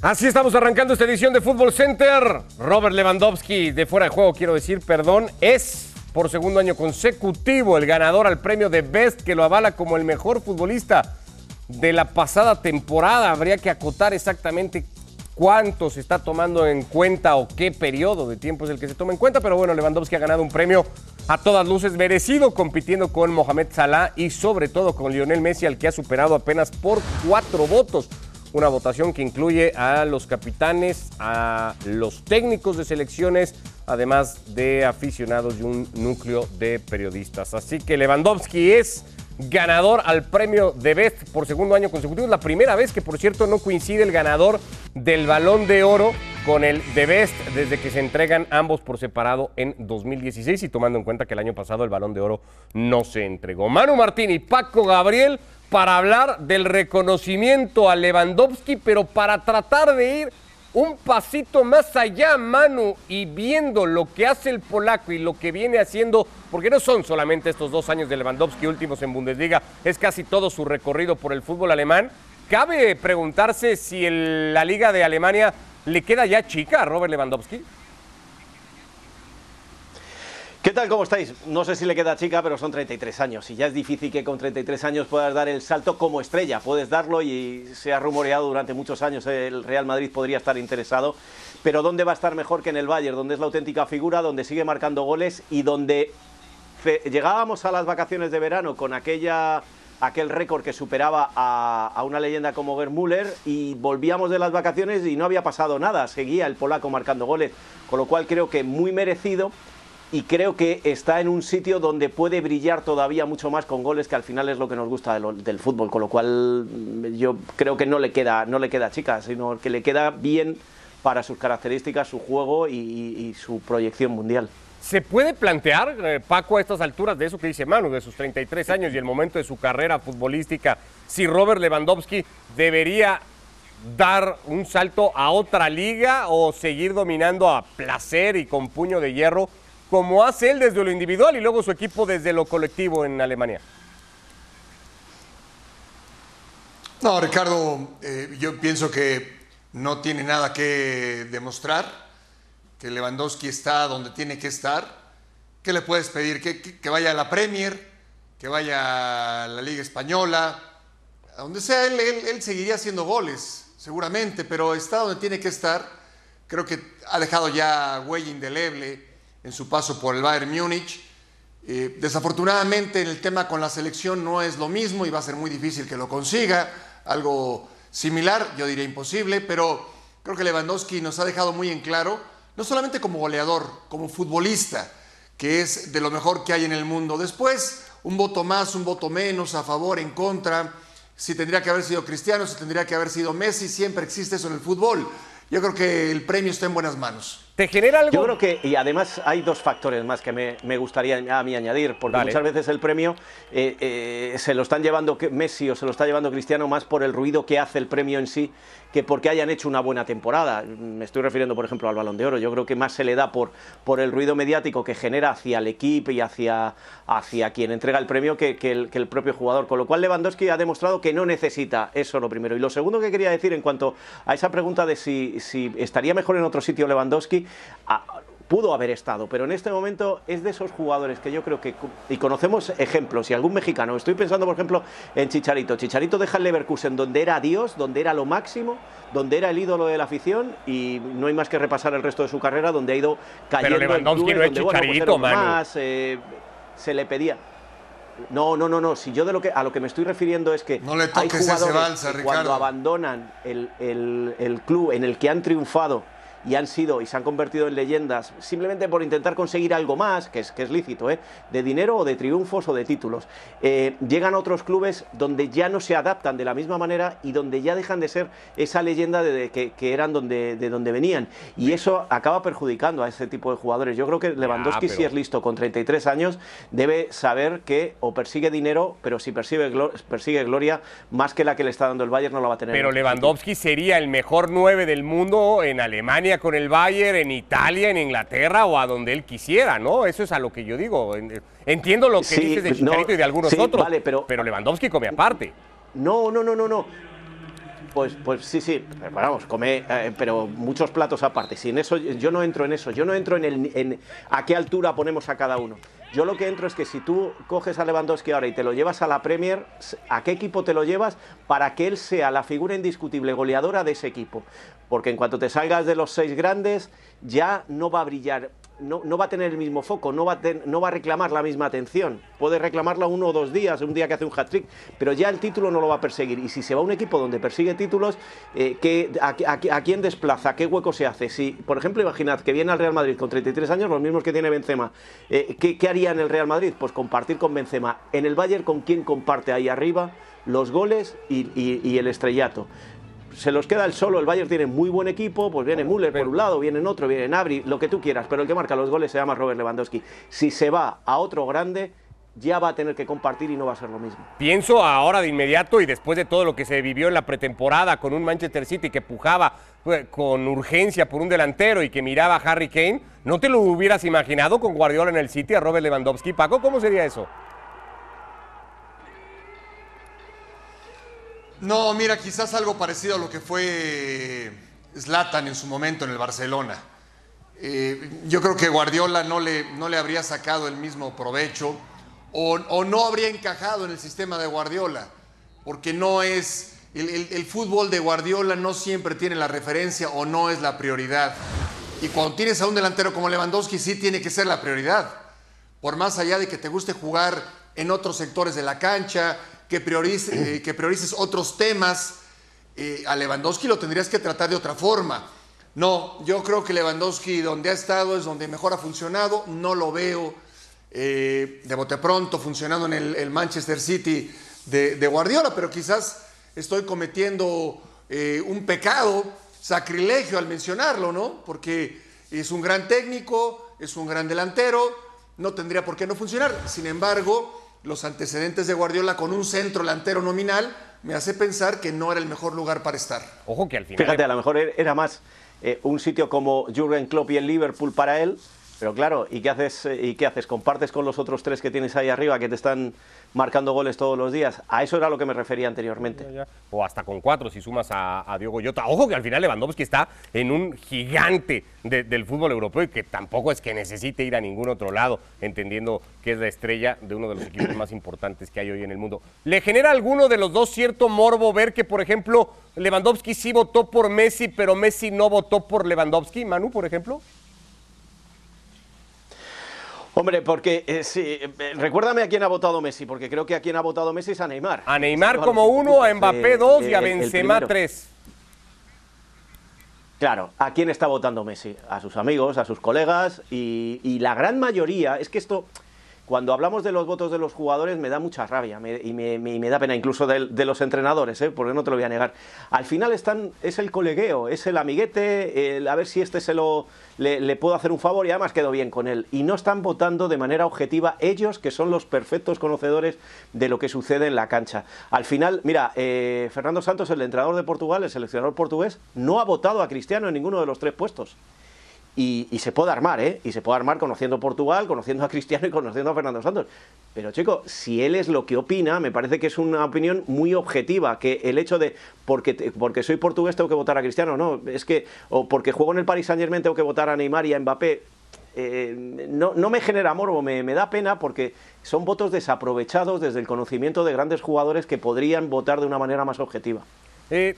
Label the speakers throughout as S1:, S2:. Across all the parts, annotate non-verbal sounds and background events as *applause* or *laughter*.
S1: Así estamos arrancando esta edición de Fútbol Center. Robert Lewandowski, de fuera de juego, quiero decir, perdón, es por segundo año consecutivo el ganador al premio de Best que lo avala como el mejor futbolista de la pasada temporada. Habría que acotar exactamente cuánto se está tomando en cuenta o qué periodo de tiempo es el que se toma en cuenta, pero bueno, Lewandowski ha ganado un premio a todas luces merecido compitiendo con Mohamed Salah y sobre todo con Lionel Messi al que ha superado apenas por cuatro votos una votación que incluye a los capitanes, a los técnicos de selecciones, además de aficionados y un núcleo de periodistas. Así que Lewandowski es ganador al premio de Best por segundo año consecutivo. Es la primera vez que, por cierto, no coincide el ganador del balón de oro con el de Best desde que se entregan ambos por separado en 2016 y tomando en cuenta que el año pasado el balón de oro no se entregó. Manu Martín y Paco Gabriel para hablar del reconocimiento a Lewandowski, pero para tratar de ir un pasito más allá, Manu, y viendo lo que hace el polaco y lo que viene haciendo, porque no son solamente estos dos años de Lewandowski últimos en Bundesliga, es casi todo su recorrido por el fútbol alemán. Cabe preguntarse si la Liga de Alemania le queda ya chica a Robert Lewandowski.
S2: ¿Qué tal? ¿Cómo estáis? No sé si le queda chica, pero son 33 años y ya es difícil que con 33 años puedas dar el salto como estrella. Puedes darlo y se ha rumoreado durante muchos años el Real Madrid podría estar interesado, pero ¿dónde va a estar mejor que en el Bayern? Donde es la auténtica figura, donde sigue marcando goles y donde llegábamos a las vacaciones de verano con aquella aquel récord que superaba a, a, una leyenda como Gerd Müller y volvíamos de las vacaciones y no había pasado nada, seguía el polaco marcando goles, con lo cual creo que muy merecido y creo que está en un sitio donde puede brillar todavía mucho más con goles, que al final es lo que nos gusta del, fútbol, con lo cual mm, yo creo que no le queda, no le queda chica, sino que le queda bien para sus características, su juego y, su proyección mundial.
S1: ¿Se puede plantear, eh, Paco, a estas alturas de eso que dice Manu, de sus 33 años y el momento de su carrera futbolística, si Robert Lewandowski debería dar un salto a otra liga o seguir dominando a placer y con puño de hierro como hace él desde lo individual y luego su equipo desde lo colectivo en Alemania.
S3: No, Ricardo, eh, yo pienso que no tiene nada que demostrar, que Lewandowski está donde tiene que estar. ¿Qué le puedes pedir? Que, vaya a la Premier, que vaya a la Liga Española, a donde sea, él, él seguiría haciendo goles, seguramente, pero está donde tiene que estar. Creo que ha dejado ya huella indeleble en su paso por el Bayern Múnich. Eh, desafortunadamente el tema con la selección no es lo mismo y va a ser muy difícil que lo consiga, algo similar, yo diría imposible, pero creo que Lewandowski nos ha dejado muy en claro, no solamente como goleador, como futbolista, que es de lo mejor que hay en el mundo. Después, un voto más, un voto menos, a favor, en contra, si tendría que haber sido Cristiano, si tendría que haber sido Messi, siempre existe eso en el fútbol. Yo creo que el premio está en buenas manos.
S1: ¿Te genera algo?
S2: Yo creo que, y además hay dos factores más que me, gustaría a mí añadir, porque muchas veces el premio eh, eh, se lo están llevando Messi o se lo está llevando Cristiano más por el ruido que hace el premio en sí que porque hayan hecho una buena temporada. Me estoy refiriendo, por ejemplo, al Balón de Oro. Yo creo que más se le da por, por el ruido mediático que genera hacia el equipo y hacia, hacia quien entrega el premio que, que, el, propio jugador. Con lo cual Lewandowski ha demostrado que no necesita eso lo primero. Y lo segundo que quería decir en cuanto a esa pregunta de si, si estaría mejor en otro sitio Lewandowski, pudo haber estado, pero en este momento es de esos jugadores que yo creo que, y conocemos ejemplos, y algún mexicano, estoy pensando por ejemplo en Chicharito, Chicharito deja el Leverkusen donde era Dios, donde era lo máximo, donde era el ídolo de la afición, y no hay más que repasar el resto de su carrera, donde ha ido cayendo
S1: pero Lewandowski no es pues Chicharito,
S2: más, eh, se le pedía. No, no, no, no. Si yo de lo que a lo que me estoy refiriendo es que
S3: no le hay jugadores
S2: cuando abandonan el, el club en el que han triunfado y han sido y se han convertido en leyendas simplemente por intentar conseguir algo más, que es, que es lícito, ¿eh? de dinero o de triunfos o de títulos. Eh, llegan a otros clubes donde ya no se adaptan de la misma manera y donde ya dejan de ser esa leyenda de, que, eran donde, de donde venían. Y eso acaba perjudicando a ese tipo de jugadores. Yo creo que Lewandowski, si es listo con 33 años, debe saber que o persigue dinero, pero si persigue, persigue gloria, más que la que le está dando el Bayern, no la va a tener.
S1: Pero Lewandowski sería el mejor 9 del mundo en Alemania con el Bayern, en Italia, en Inglaterra o a donde él quisiera, ¿no? Eso es a lo que yo digo. Entiendo lo que dices de Chicharito y de algunos otros, pero, pero Lewandowski come aparte.
S2: No, no, no, no, no. Pues, pues sí, sí, vamos, come, eh, pero muchos platos aparte. Sin eso, yo no entro en eso. Yo no entro en, el, en a qué altura ponemos a cada uno. Yo lo que entro es que si tú coges a Lewandowski ahora y te lo llevas a la Premier, ¿a qué equipo te lo llevas para que él sea la figura indiscutible goleadora de ese equipo? Porque en cuanto te salgas de los seis grandes, ya no va a brillar no, va a tener el mismo foco, no va, a no va a reclamar la misma atención. Puede reclamarla uno o dos días, un día que hace un hat-trick, pero ya el título no lo va a perseguir. Y si se va a un equipo donde persigue títulos, eh, a, quién desplaza? ¿Qué hueco se hace? Si, por ejemplo, imaginad que viene al Real Madrid con 33 años, los mismos que tiene Benzema, eh, ¿qué, haría en el Real Madrid? Pues compartir con Benzema. En el Bayern, ¿con quién comparte ahí arriba? Los goles y el estrellato se los queda el solo. El Bayern tiene muy buen equipo, pues viene Müller por un lado, viene en otro, viene Nabri, lo que tú quieras, pero el que marca los goles se llama Robert Lewandowski. Si se va a otro grande, ya va a tener que compartir y no va a ser lo mismo.
S1: Pienso ahora de inmediato y después de todo lo que se vivió en la pretemporada con un Manchester City que pujaba pues, con urgencia por un delantero y que miraba a Harry Kane, ¿no te lo hubieras imaginado con Guardiola en el City a Robert Lewandowski? Paco, ¿cómo sería eso?
S3: No, mira, quizás algo parecido a lo que fue Zlatan en su momento en el Barcelona. Eh, yo creo que Guardiola no le, no le habría sacado el mismo provecho o, no habría encajado en el sistema de Guardiola, porque no es, el, fútbol de Guardiola no siempre tiene la referencia o no es la prioridad. Y cuando tienes a un delantero como Lewandowski, sí tiene que ser la prioridad. Por más allá de que te guste jugar en otros sectores de la cancha, que, priorice, eh, que priorices otros temas. Eh, a Lewandowski lo tendrías que tratar de otra forma. No, yo creo que Lewandowski donde ha estado es donde mejor ha funcionado. No lo veo eh, de bote pronto funcionando en el, Manchester City de, Guardiola, pero quizás estoy cometiendo un pecado, sacrilegio al mencionarlo, ¿no? Porque es un gran técnico, es un gran delantero, no tendría por qué no funcionar. Sin embargo, los antecedentes de Guardiola con un centro delantero nominal me hace pensar que no era el mejor lugar para estar.
S2: Ojo que al final. Fíjate, a lo mejor era más eh, un sitio como Jurgen Klopp y el Liverpool para él pero claro, ¿y qué haces? Eh, ¿Y qué haces? ¿Compartes con los otros tres que tienes ahí arriba que te están marcando goles todos los días? A eso era lo que me refería anteriormente.
S1: O hasta con cuatro si sumas a, Diogo Jota. Ojo que al final Lewandowski está en un gigante del fútbol europeo y que tampoco es que necesite ir a ningún otro lado, entendiendo que es la estrella de uno de los equipos más importantes que hay hoy en el mundo. ¿Le genera a alguno de los dos cierto morbo ver que, por ejemplo, Lewandowski sí votó por Messi, pero Messi no votó por Lewandowski? Manu, por ejemplo.
S2: Hombre, porque eh, sí, eh, recuérdame a quién ha votado Messi, porque creo que a quien ha votado Messi es a Neymar.
S1: A Neymar como uno, a Mbappé dos y a Benzema tres.
S2: Claro, ¿a quién está votando Messi? A sus amigos, a sus colegas y la gran mayoría, es que esto cuando hablamos de los votos de los jugadores me da mucha rabia y, me, da pena incluso de, los entrenadores, ¿eh? porque no te lo voy a negar. Al final están, es el colegueo, es el amiguete, a ver si este se lo, le, puedo hacer un favor y además quedo bien con él. Y no están votando de manera objetiva ellos, que son los perfectos conocedores de lo que sucede en la cancha. Al final, mira, eh, Fernando Santos, el entrenador de Portugal, el seleccionador portugués, no ha votado a Cristiano en ninguno de los tres puestos. Y, se puede armar, ¿eh? Y se puede armar conociendo Portugal, conociendo a Cristiano y conociendo a Fernando Santos. Pero, chico, si él es lo que opina, me parece que es una opinión muy objetiva, que el hecho de, porque, porque soy portugués tengo que votar a Cristiano, no, es que, o porque juego en el Paris Saint Germain tengo que votar a Neymar y a Mbappé, eh, no, no, me genera morbo, me, me, da pena porque son votos desaprovechados desde el conocimiento de grandes jugadores que podrían votar de una manera más objetiva.
S1: Eh,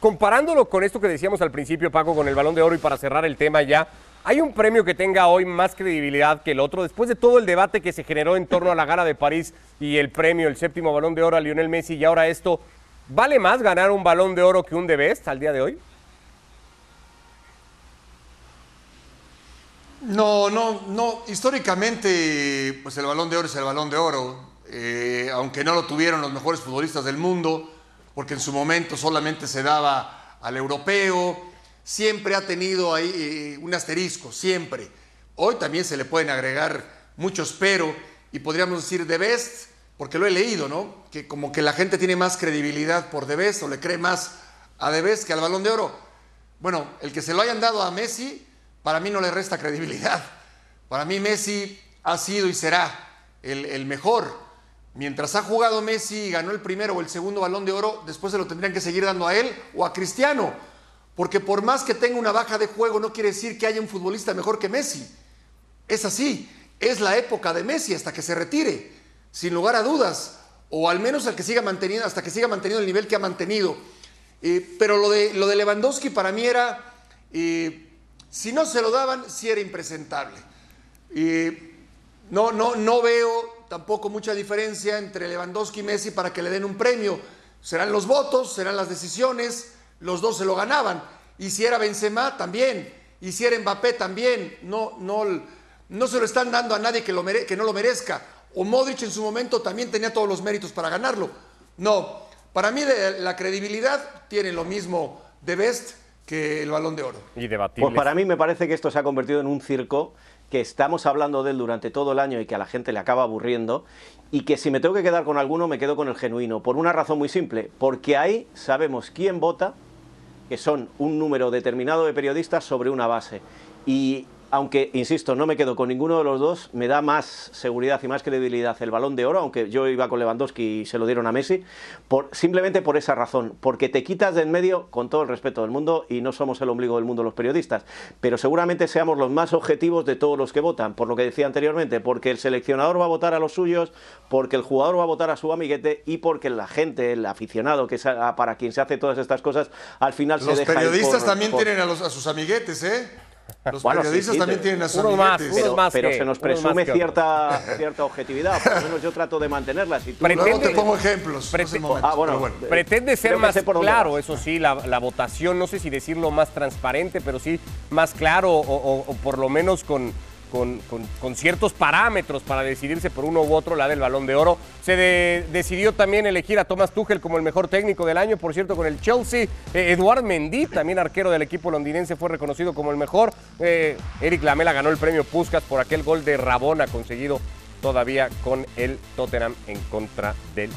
S1: comparándolo con esto que decíamos al principio, Paco, con el balón de oro y para cerrar el tema ya, ¿hay un premio que tenga hoy más credibilidad que el otro? Después de todo el debate que se generó en torno a la gala de París y el premio, el séptimo balón de oro a Lionel Messi y ahora esto, ¿vale más ganar un balón de oro que un de Best al día de hoy?
S3: No, no, no. Históricamente, pues el balón de oro es el balón de oro. Eh, aunque no lo tuvieron los mejores futbolistas del mundo, porque en su momento solamente se daba al europeo, siempre ha tenido ahí eh, un asterisco, siempre. Hoy también se le pueden agregar muchos pero, y podríamos decir The Best, porque lo he leído, ¿no? Que como que la gente tiene más credibilidad por The Best o le cree más a The Best que al Balón de Oro. Bueno, el que se lo hayan dado a Messi, para mí no le resta credibilidad. Para mí Messi ha sido y será el mejor mientras ha jugado Messi y ganó el primero o el segundo balón de oro, después se lo tendrían que seguir dando a él o a Cristiano. Porque por más que tenga una baja de juego, no quiere decir que haya un futbolista mejor que Messi. Es así. Es la época de Messi hasta que se retire, sin lugar a dudas. O al menos que siga manteniendo, hasta que siga manteniendo el nivel que ha mantenido. Eh, pero lo de, lo de Lewandowski para mí era, eh, si no se lo daban, sí era impresentable. Eh, no, no, no veo tampoco mucha diferencia entre Lewandowski y Messi para que le den un premio. Serán los votos, serán las decisiones, los dos se lo ganaban. Y si era Benzema, también. Y si era Mbappé, también. No, no, no se lo están dando a nadie que, lo que no lo merezca. O Modric en su momento también tenía todos los méritos para ganarlo. No, para mí la credibilidad tiene lo mismo de Best que el balón de oro.
S2: Y Pues para mí me parece que esto se ha convertido en un circo que estamos hablando de él durante todo el año y que a la gente le acaba aburriendo y que si me tengo que quedar con alguno me quedo con el genuino, por una razón muy simple, porque ahí sabemos quién vota, que son un número determinado de periodistas sobre una base. Y aunque, insisto, no me quedo con ninguno de los dos, me da más seguridad y más credibilidad el balón de oro, aunque yo iba con Lewandowski y se lo dieron a Messi, por, simplemente por esa razón, porque te quitas de en medio con todo el respeto del mundo y no somos el ombligo del mundo los periodistas, pero seguramente seamos los más objetivos de todos los que votan, por lo que decía anteriormente, porque el seleccionador va a votar a los suyos, porque el jugador va a votar a su amiguete y porque la gente, el aficionado, que es para quien se hace todas estas cosas, al final
S3: se
S2: deja...
S3: Los periodistas también tienen a, los, a sus amiguetes, ¿eh? Los periodistas también tienen a sus
S2: más, pero, se nos presume cierta, *laughs* cierta objetividad, por lo menos yo trato de mantenerla. Si
S3: Luego te pongo ejemplos.
S1: ah, bueno, Pretende ser más claro, eso sí, la, la, votación, no sé si decirlo más transparente, pero sí más claro o por lo menos con con, ciertos parámetros para decidirse por uno u otro, la del balón de oro. Se decidió también elegir a Thomas Tuchel como el mejor técnico del año, por cierto, con el Chelsea. Eh, Eduard Mendy, también arquero del equipo londinense, fue reconocido como el mejor. Eh, Eric Lamela ganó el premio Puskas por aquel gol de Rabona conseguido todavía con el Tottenham en contra del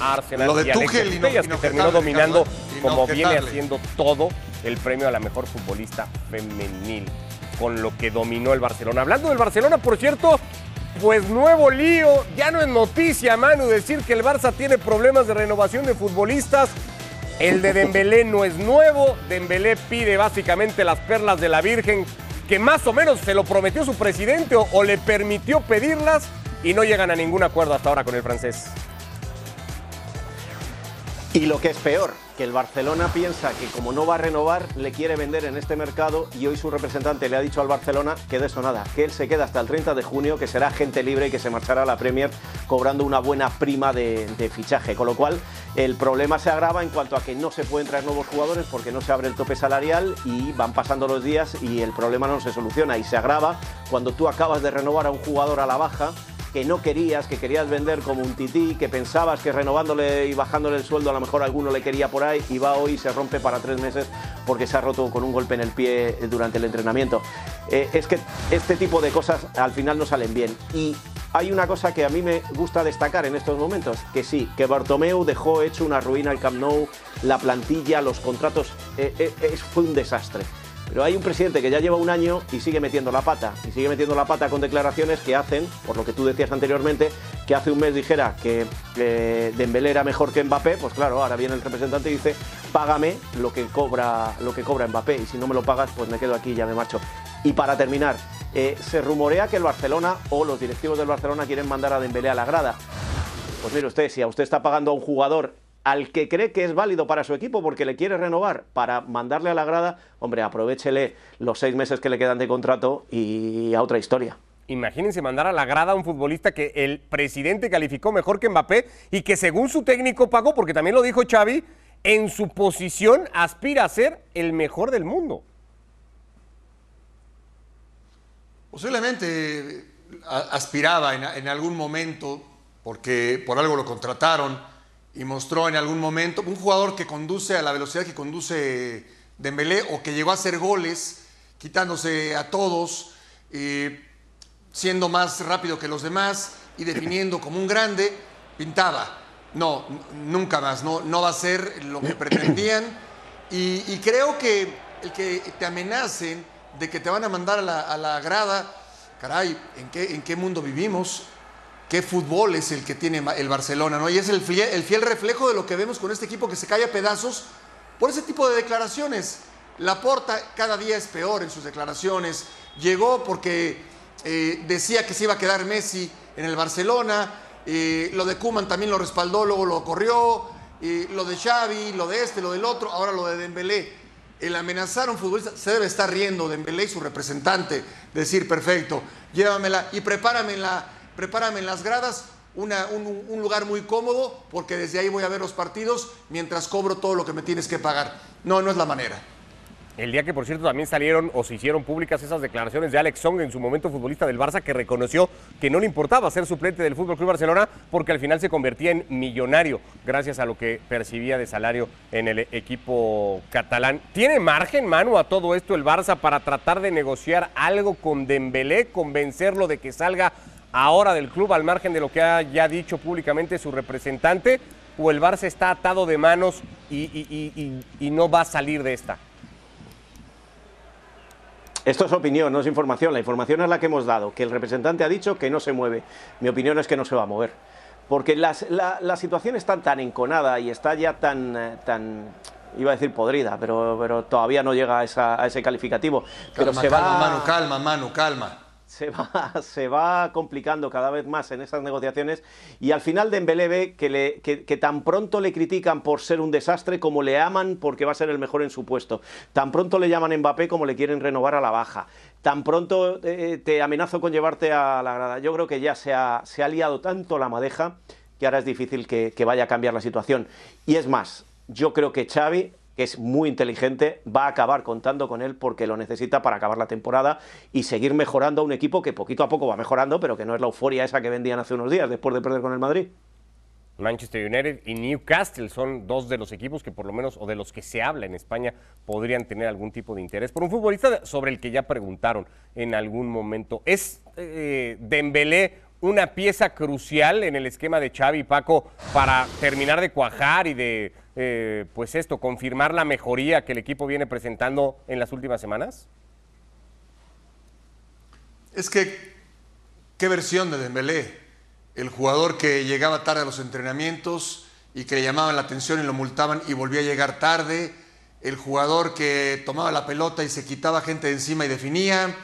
S1: Arsenal.
S3: Lo de Tuchel
S1: que terminó dominando, como viene haciendo todo, el premio a la mejor futbolista femenil con lo que dominó el Barcelona. Hablando del Barcelona, por cierto, pues nuevo lío, ya no es noticia, Manu, decir que el Barça tiene problemas de renovación de futbolistas. El de Dembélé no es nuevo, Dembélé pide básicamente las perlas de la Virgen, que más o menos se lo prometió su presidente o, o le permitió pedirlas y no llegan a ningún acuerdo hasta ahora con el francés.
S2: Y lo que es peor, que el Barcelona piensa que como no va a renovar, le quiere vender en este mercado y hoy su representante le ha dicho al Barcelona que de eso nada, que él se queda hasta el 30 de junio, que será gente libre y que se marchará a la Premier cobrando una buena prima de, fichaje. Con lo cual, el problema se agrava en cuanto a que no se pueden traer nuevos jugadores porque no se abre el tope salarial y van pasando los días y el problema no se soluciona y se agrava cuando tú acabas de renovar a un jugador a la baja que no querías, que querías vender como un tití, que pensabas que renovándole y bajándole el sueldo a lo mejor alguno le quería por ahí y va hoy y se rompe para tres meses porque se ha roto con un golpe en el pie durante el entrenamiento. Eh, es que este tipo de cosas al final no salen bien. Y hay una cosa que a mí me gusta destacar en estos momentos, que sí, que Bartomeu dejó hecho una ruina al Camp Nou, la plantilla, los contratos, eh, eh, fue un desastre. Pero hay un presidente que ya lleva un año y sigue metiendo la pata. Y sigue metiendo la pata con declaraciones que hacen, por lo que tú decías anteriormente, que hace un mes dijera que Dembélé era mejor que Mbappé. Pues claro, ahora viene el representante y dice, págame lo que cobra, lo que cobra Mbappé. Y si no me lo pagas, pues me quedo aquí y ya me marcho. Y para terminar, eh, se rumorea que el Barcelona o los directivos del Barcelona quieren mandar a Dembélé a la grada. Pues mire usted, si a usted está pagando a un jugador al que cree que es válido para su equipo porque le quiere renovar para mandarle a la grada, hombre, aprovechele los seis meses que le quedan de contrato y a otra historia.
S1: Imagínense mandar a la grada a un futbolista que el presidente calificó mejor que Mbappé y que según su técnico pagó, porque también lo dijo Xavi, en su posición aspira a ser el mejor del mundo.
S3: Posiblemente aspiraba en, en algún momento, porque por algo lo contrataron y mostró en algún momento un jugador que conduce a la velocidad que conduce Dembélé o que llegó a hacer goles quitándose a todos, eh, siendo más rápido que los demás y definiendo como un grande, pintaba. No, nunca más, no, no va a ser lo que pretendían. Y, creo que el que te amenacen de que te van a mandar a la, grada, caray, ¿en qué, ¿en qué mundo vivimos? Qué fútbol es el que tiene el Barcelona, ¿no? Y es el fiel, el fiel reflejo de lo que vemos con este equipo que se cae a pedazos por ese tipo de declaraciones. Laporta cada día es peor en sus declaraciones. Llegó porque eh, decía que se iba a quedar Messi en el Barcelona. Eh, lo de Kuman también lo respaldó, luego lo corrió. Eh, lo de Xavi, lo de este, lo del otro, ahora lo de Dembélé. El amenazar a un futbolista se debe estar riendo Dembélé y su representante. Decir, perfecto, llévamela y prepárame en, la, prepárame en las gradas un, lugar muy cómodo porque desde ahí voy a ver los partidos mientras cobro todo lo que me tienes que pagar. No, no es la manera.
S1: El día que, por cierto, también salieron o se hicieron públicas esas declaraciones de Alex Song, en su momento futbolista del Barça, que reconoció que no le importaba ser suplente del Fútbol Club Barcelona porque al final se convertía en millonario gracias a lo que percibía de salario en el equipo catalán. ¿Tiene margen, mano, a todo esto el Barça para tratar de negociar algo con Dembélé, convencerlo de que salga ahora del club al margen de lo que ha ya dicho públicamente su representante? ¿O el Barça está atado de manos y no va a salir de esta?
S2: Esto es opinión, no es información. La información es la que hemos dado, que el representante ha dicho que no se mueve. Mi opinión es que no se va a mover. Porque la, situación está tan enconada y está ya tan, eh, tan iba a decir podrida, pero, pero todavía no llega a, ese calificativo. pero
S3: se calma, va... Manu, calma, Manu, calma
S2: se va, *laughs* se va complicando cada vez más en esas negociaciones y al final Dembélé ve que, que, tan pronto le critican por ser un desastre como le aman porque va a ser el mejor en su puesto. Tan pronto le llaman Mbappé como le quieren renovar a la baja. Tan pronto eh, te amenazo con llevarte a la grada. Yo creo que ya se ha, se ha liado tanto la madeja que ahora es difícil que, que vaya a cambiar la situación. Y es más, yo creo que Xavi que es muy inteligente, va a acabar contando con él porque lo necesita para acabar la temporada y seguir mejorando a un equipo que poquito a poco va mejorando, pero que no es la euforia esa que vendían hace unos días después de perder con el Madrid.
S1: Manchester United y Newcastle son dos de los equipos que por lo menos, o de los que se habla en España, podrían tener algún tipo de interés por un futbolista sobre el que ya preguntaron en algún momento. ¿Es eh, Dembélé una pieza crucial en el esquema de Xavi y Paco para terminar de cuajar y de eh, pues esto, confirmar la mejoría que el equipo viene presentando en las últimas semanas?
S3: Es que, ¿qué versión de Dembélé? El jugador que llegaba tarde a los entrenamientos y que le llamaban la atención y lo multaban y volvía a llegar tarde. El jugador que tomaba la pelota y se quitaba gente de encima y definía.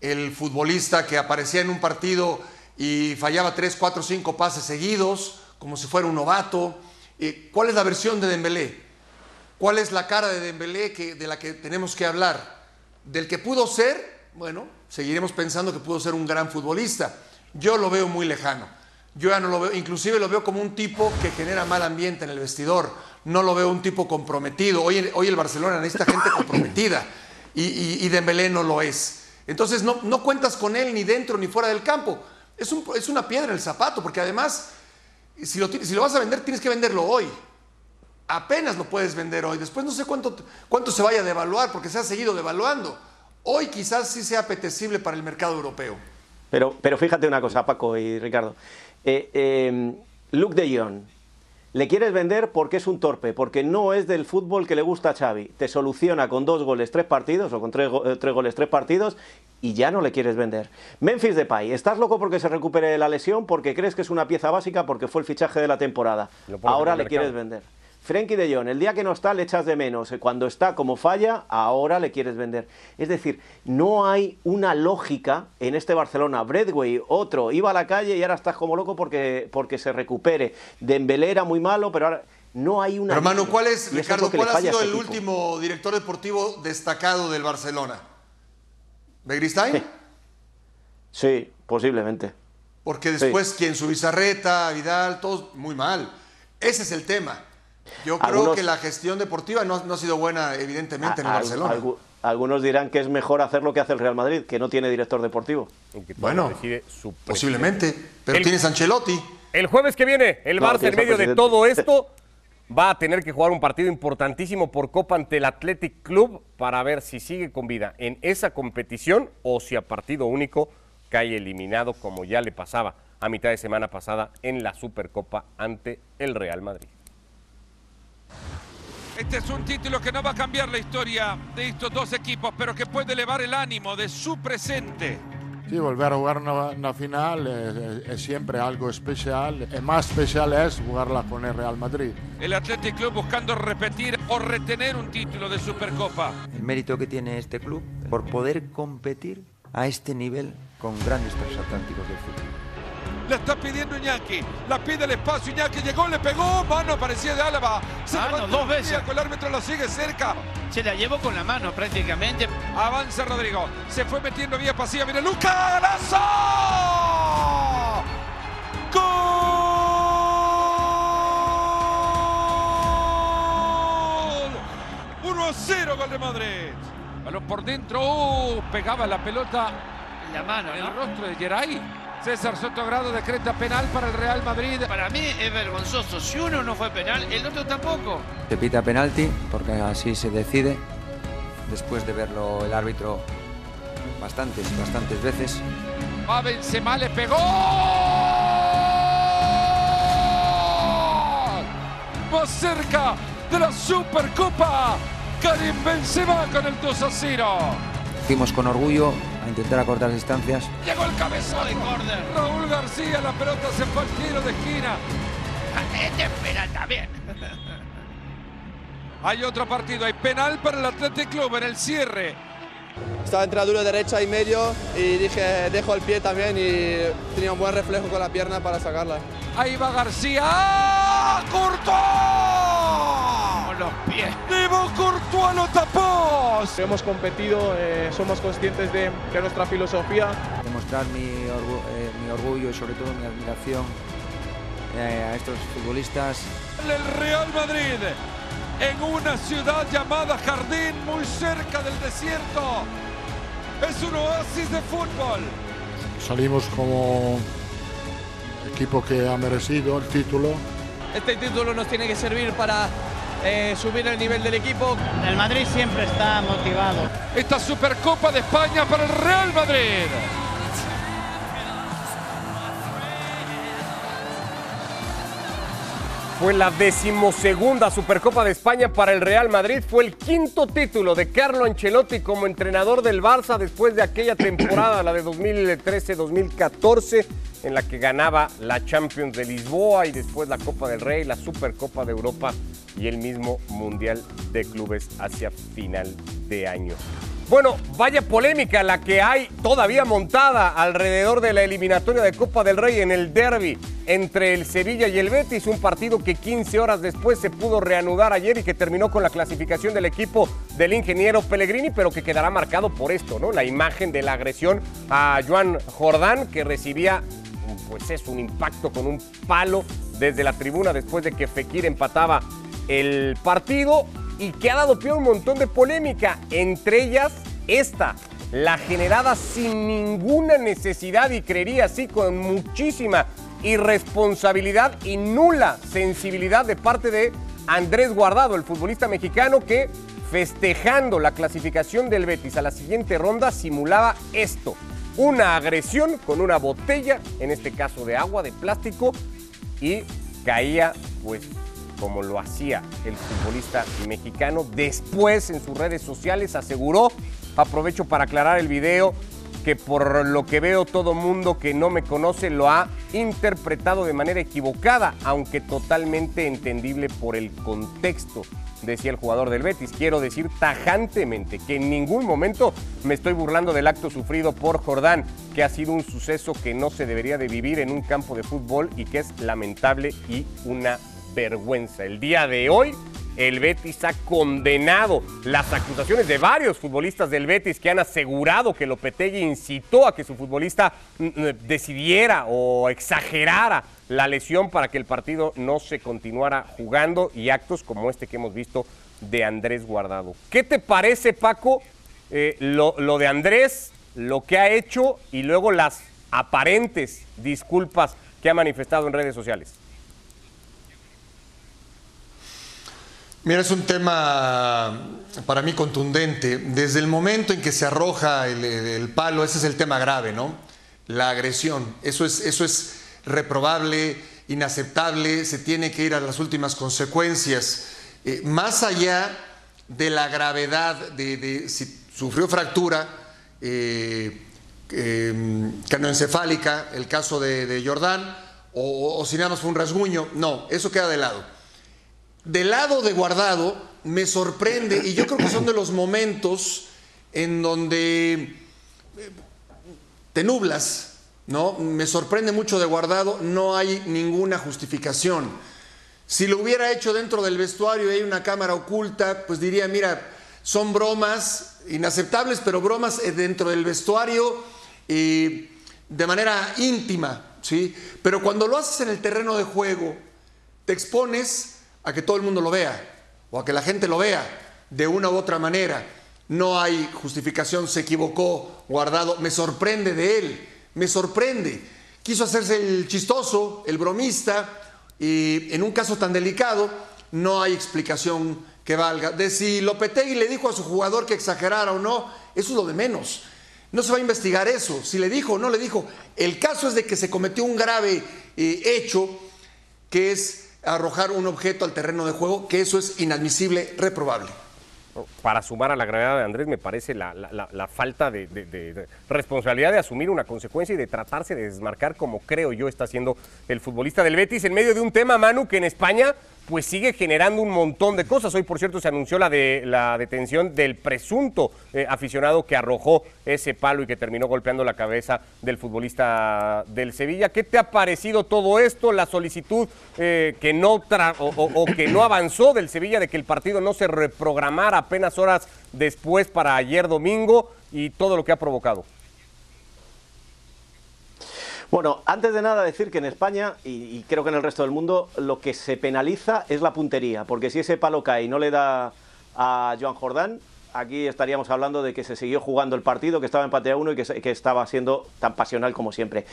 S3: El futbolista que aparecía en un partido y fallaba tres, cuatro, cinco pases seguidos, como si fuera un novato. ¿Cuál es la versión de Dembélé? ¿Cuál es la cara de Dembélé que, de la que tenemos que hablar? Del que pudo ser, bueno, seguiremos pensando que pudo ser un gran futbolista. Yo lo veo muy lejano. Yo ya no lo veo, inclusive lo veo como un tipo que genera mal ambiente en el vestidor. No lo veo un tipo comprometido. Hoy, hoy el Barcelona necesita gente *coughs* comprometida y, y, Dembélé no lo es. Entonces no, no, cuentas con él ni dentro ni fuera del campo. Es, un, es una piedra en el zapato porque además si lo, si lo vas a vender, tienes que venderlo hoy. Apenas lo puedes vender hoy. Después no sé cuánto, cuánto se vaya a devaluar, porque se ha seguido devaluando. Hoy quizás sí sea apetecible para el mercado europeo.
S2: Pero, pero fíjate una cosa, Paco y Ricardo. Eh, eh, Luke de Jong, le quieres vender porque es un torpe, porque no es del fútbol que le gusta a Xavi. Te soluciona con dos goles, tres partidos, o con tres, eh, tres, goles, tres partidos, y ya no le quieres vender. Memphis Depay, ¿estás loco porque se recupere la lesión? Porque crees que es una pieza básica porque fue el fichaje de la temporada. Ahora le quieres vender. Frenkie de Jong, el día que no está le echas de menos, cuando está como falla, ahora le quieres vender. Es decir, no hay una lógica en este Barcelona. Bradway, otro, iba a la calle y ahora estás como loco porque, porque se recupere. Dembélé era muy malo, pero ahora no hay una...
S3: Hermano, ¿cuál es, Ricardo, cuál ha sido el último director deportivo destacado del Barcelona? ¿Begristain?
S2: Sí. posiblemente.
S3: Porque después, quien su Bizarreta, Vidal, todos muy mal. Ese es el tema. Yo creo que la gestión deportiva no, ha sido buena, evidentemente, en el Barcelona.
S2: algunos dirán que es mejor hacer lo que hace el Real Madrid, que no tiene director deportivo.
S3: Bueno, posiblemente, pero tienes Ancelotti.
S1: El jueves que viene, el Barça en medio de todo esto va a tener que jugar un partido importantísimo por Copa ante el Athletic Club para ver si sigue con vida en esa competición o si a partido único cae eliminado como ya le pasaba a mitad de semana pasada en la Supercopa ante el Real Madrid.
S4: Este es un título que no va a cambiar la historia de estos dos equipos, pero que puede elevar el ánimo de su presente
S5: Sí, volver a jugar una, final es, siempre algo especial. Y más especial es jugarla con el Real Madrid.
S4: El Athletic Club buscando repetir o retener un título de Supercopa.
S6: El mérito que tiene este club por poder competir a este nivel con grandes transatlánticos del fútbol.
S4: La está pidiendo Iñaki. La pide el espacio. Iñaki llegó, le pegó. Mano parecía de Álava.
S7: Se mano, dos veces.
S4: El árbitro lo sigue cerca.
S7: Se la llevó con la mano prácticamente.
S4: Avanza Rodrigo. Se fue metiendo vía pasiva. Mira, Luca. ¡Golazo! ¡Gol! 1 a 0 gol de Madrid. Balón por dentro. Uh, pegaba la pelota.
S7: La mano,
S4: El rostro de Geray. César Sotogrado decreta penal para el Real Madrid.
S7: Para mí es vergonzoso. Si uno no fue penal, el otro tampoco.
S6: Se pita penalti porque así se decide. Después de verlo el árbitro bastantes, bastantes veces.
S4: Va Benzema, le pegó. Más cerca de la Supercopa. Karim Benzema con el 2 a 0.
S6: Fuimos con orgullo intentar acortar distancias.
S4: Llegó el cabezazo. Raúl García, la pelota se fue al tiro de esquina.
S7: Este es penal también.
S4: Hay otro partido, hay penal para el Athletic Club en el cierre.
S8: Estaba entre duro derecha y medio y dije dejo el pie también y tenía un buen reflejo con la pierna para sacarla.
S4: Ahí va García. ¡Ah!
S7: Los pies.
S4: Thibaut Courtois lo tapó.
S8: Hemos competido, eh, somos conscientes de, de, nuestra filosofía.
S6: Demostrar mi, orgu eh, mi, orgullo y sobre todo mi admiración eh, a estos futbolistas.
S4: El Real Madrid en una ciudad llamada Jardín, muy cerca del desierto. Es un oasis de fútbol.
S5: Salimos como equipo que ha merecido el título.
S8: Este título nos tiene que servir para eh, subir el nivel del equipo.
S9: El Madrid siempre está motivado.
S4: Esta Supercopa de España para el Real Madrid.
S1: Fue la decimosegunda Supercopa de España para el Real Madrid. Fue el quinto título de Carlo Ancelotti como entrenador del Barça después de aquella temporada, la de 2013-2014, en la que ganaba la Champions de Lisboa y después la Copa del Rey, la Supercopa de Europa y el mismo Mundial de Clubes hacia final de año. Bueno, vaya polémica la que hay todavía montada alrededor de la eliminatoria de Copa del Rey en el derby entre el Sevilla y el Betis, un partido que 15 horas después se pudo reanudar ayer y que terminó con la clasificación del equipo del ingeniero Pellegrini, pero que quedará marcado por esto, ¿no? La imagen de la agresión a Joan Jordán, que recibía, pues es un impacto con un palo desde la tribuna después de que Fekir empataba el partido y que ha dado pie a un montón de polémica, entre ellas esta, la generada sin ninguna necesidad y creería así con muchísima irresponsabilidad y nula sensibilidad de parte de Andrés Guardado, el futbolista mexicano que festejando la clasificación del Betis a la siguiente ronda simulaba esto, una agresión con una botella, en este caso de agua, de plástico, y caía pues como lo hacía el futbolista mexicano. Después en sus redes sociales aseguró, aprovecho para aclarar el video, que por lo que veo todo mundo que no me conoce lo ha interpretado de manera equivocada, aunque totalmente entendible por el contexto, decía el jugador del Betis. Quiero decir tajantemente que en ningún momento me estoy burlando del acto sufrido por Jordán, que ha sido un suceso que no se debería de vivir en un campo de fútbol y que es lamentable y una vergüenza. El día de hoy, el Betis ha condenado las acusaciones de varios futbolistas del Betis que han asegurado que Lopetegui incitó a que su futbolista mm, decidiera o exagerara la lesión para que el partido no se continuara jugando y actos como este que hemos visto de Andrés Guardado. ¿Qué te parece, Paco, eh, lo, lo de Andrés, lo que ha hecho y luego las aparentes disculpas que ha manifestado en redes sociales?
S3: Mira, es un tema para mí contundente. Desde el momento en que se arroja el, palo, ese es el tema grave, ¿no? La agresión. Eso es, eso es reprobable, inaceptable, se tiene que ir a las últimas consecuencias. Eh, más allá de la gravedad de, si sufrió fractura, eh, eh, canoencefálica, el caso de, de Jordán, o, o si nada más fue un rasguño. No, eso queda de lado. Del lado de guardado, me sorprende, y yo creo que son de los momentos en donde eh, te nublas, ¿no? Me sorprende mucho de guardado, no hay ninguna justificación. Si lo hubiera hecho dentro del vestuario y hay una cámara oculta, pues diría, mira, son bromas inaceptables, pero bromas eh, dentro del vestuario y de manera íntima, ¿sí? Pero cuando lo haces en el terreno de juego, te expones a que todo el mundo lo vea o a que la gente lo vea de una u otra manera. No hay justificación, se equivocó, guardado. Me sorprende de él, me sorprende. Quiso hacerse el chistoso, el bromista, y en un caso tan delicado no hay explicación que valga. De si Lopetegui le dijo a su jugador que exagerara o no, eso es lo de menos. No se va a investigar eso, si le dijo o no le dijo. El caso es de que se cometió un grave eh, hecho que es arrojar un objeto al terreno de juego, que eso es inadmisible, reprobable.
S1: Para sumar a la gravedad de Andrés, me parece la, la, la falta de, de, de, responsabilidad de asumir una consecuencia y de tratarse de desmarcar como creo yo está haciendo el futbolista del Betis en medio de un tema, Manu, que en España pues sigue generando un montón de cosas. Hoy, por cierto, se anunció la, de, la detención del presunto eh, aficionado que arrojó ese palo y que terminó golpeando la cabeza del futbolista del Sevilla. ¿Qué te ha parecido todo esto? La solicitud eh, que no o, o, o, que no avanzó del Sevilla de que el partido no se reprogramara apenas horas después para ayer domingo y todo lo que ha provocado.
S2: Bueno, antes de nada decir que en España, y, creo que en el resto del mundo, lo que se penaliza es la puntería, porque si ese palo cae y no le da a Joan Jordán, aquí estaríamos hablando de que se siguió jugando el partido, que estaba empate a uno y que, estaba siendo tan pasional como siempre.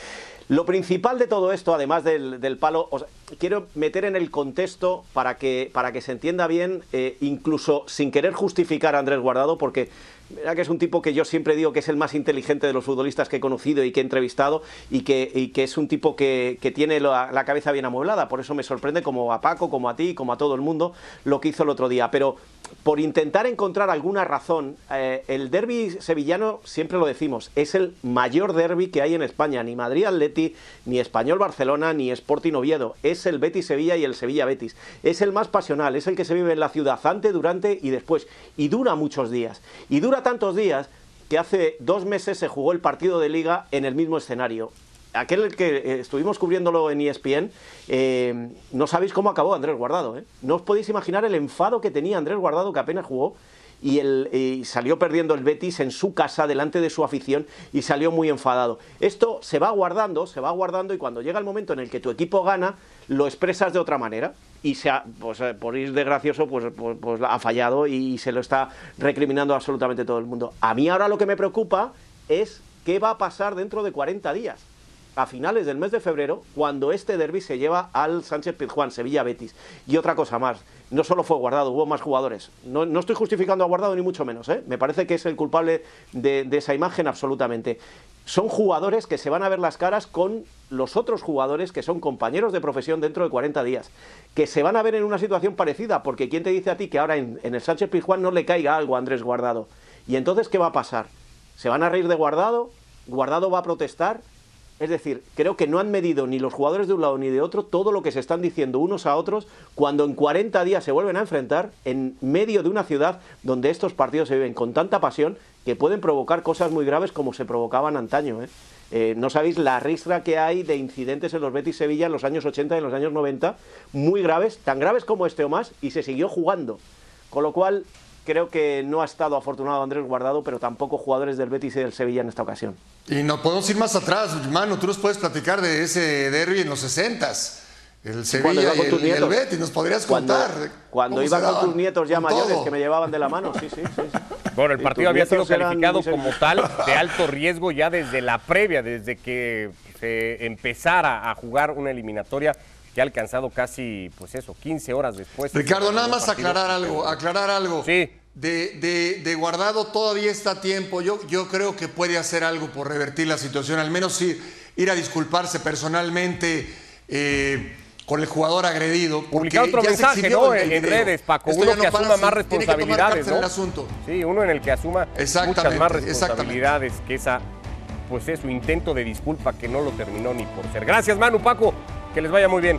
S2: Lo principal de todo esto, además del, palo, quiero meter en el contexto para que, para que se entienda bien, eh, incluso sin querer justificar a Andrés Guardado, porque Mira que es un tipo que yo siempre digo que es el más inteligente de los futbolistas que he conocido y que he entrevistado y que, es un tipo que, tiene la, la, cabeza bien amueblada. Por eso me sorprende como a Paco, como a ti, como a todo el mundo lo que hizo el otro día. Pero por intentar encontrar alguna razón, eh, el derby sevillano, siempre lo decimos, es el mayor derby que hay en España. Ni Madrid-Atleti, ni Español-Barcelona, ni Sporting-Oviedo. Es el Betis-Sevilla y el Sevilla-Betis. Es el más pasional, es el que se vive en la ciudad antes, durante y después. Y dura muchos días. Y dura tantos días que hace dos meses se jugó el partido de liga en el mismo escenario. Aquel que eh, estuvimos cubriéndolo en ESPN, eh, no sabéis cómo acabó Andrés Guardado. ¿eh? No os podéis imaginar el enfado que tenía Andrés Guardado que apenas jugó y, el, salió perdiendo el Betis en su casa delante de su afición y salió muy enfadado. Esto se va guardando, se va guardando y cuando llega el momento en el que tu equipo gana, lo expresas de otra manera y se pues, por ir de gracioso, pues, pues, pues, ha fallado y se lo está recriminando absolutamente todo el mundo. A mí ahora lo que me preocupa es qué va a pasar dentro de 40 días a finales del mes de febrero, cuando este derby se lleva al Sánchez Pizjuán, Sevilla Betis. Y otra cosa más, no solo fue guardado, hubo más jugadores. No, estoy justificando a guardado ni mucho menos, ¿eh? me parece que es el culpable de, esa imagen absolutamente. Son jugadores que se van a ver las caras con los otros jugadores que son compañeros de profesión dentro de 40 días, que se van a ver en una situación parecida, porque ¿quién te dice a ti que ahora en, en el Sánchez Pizjuán no le caiga algo a Andrés Guardado? Y entonces, ¿qué va a pasar? ¿Se van a reír de Guardado? ¿Guardado va a protestar? Es decir, creo que no han medido ni los jugadores de un lado ni de otro todo lo que se están diciendo unos a otros cuando en 40 días se vuelven a enfrentar en medio de una ciudad donde estos partidos se viven con tanta pasión que pueden provocar cosas muy graves como se provocaban antaño. ¿eh? Eh, no sabéis la ristra que hay de incidentes en los Betis Sevilla en los años 80 y en los años 90, muy graves, tan graves como este o más, y se siguió jugando. Con lo cual, creo que no ha estado afortunado Andrés Guardado, pero tampoco jugadores del Betis y del Sevilla en esta ocasión.
S3: Y no podemos ir más atrás, Manu, tú nos puedes platicar de ese derby en los 60 el Sevilla y el, y el, Betis, nos podrías contar.
S2: Cuando, cuando iba con tus nietos ya mayores todo. que me llevaban de la mano, sí, sí, sí.
S1: Bueno, el partido había sido calificado como tal de alto riesgo ya desde la previa, desde que se empezara a jugar una eliminatoria que ha alcanzado casi, pues eso, 15 horas después.
S3: Ricardo, nada más partido. aclarar algo, aclarar algo.
S1: Sí.
S3: De, de, de, guardado todavía está a tiempo. Yo, yo creo que puede hacer algo por revertir la situación, al menos ir, ir a disculparse personalmente eh, con el jugador agredido.
S1: Publicar otro mensaje, ¿no? En redes, Paco. Esto uno que asuma más responsabilidades, ¿no?
S3: El asunto.
S1: Sí, uno en el que asuma muchas más responsabilidades que esa pues es su intento de disculpa que no lo terminó ni por ser. Gracias, Manu, Paco, que les vaya muy bien.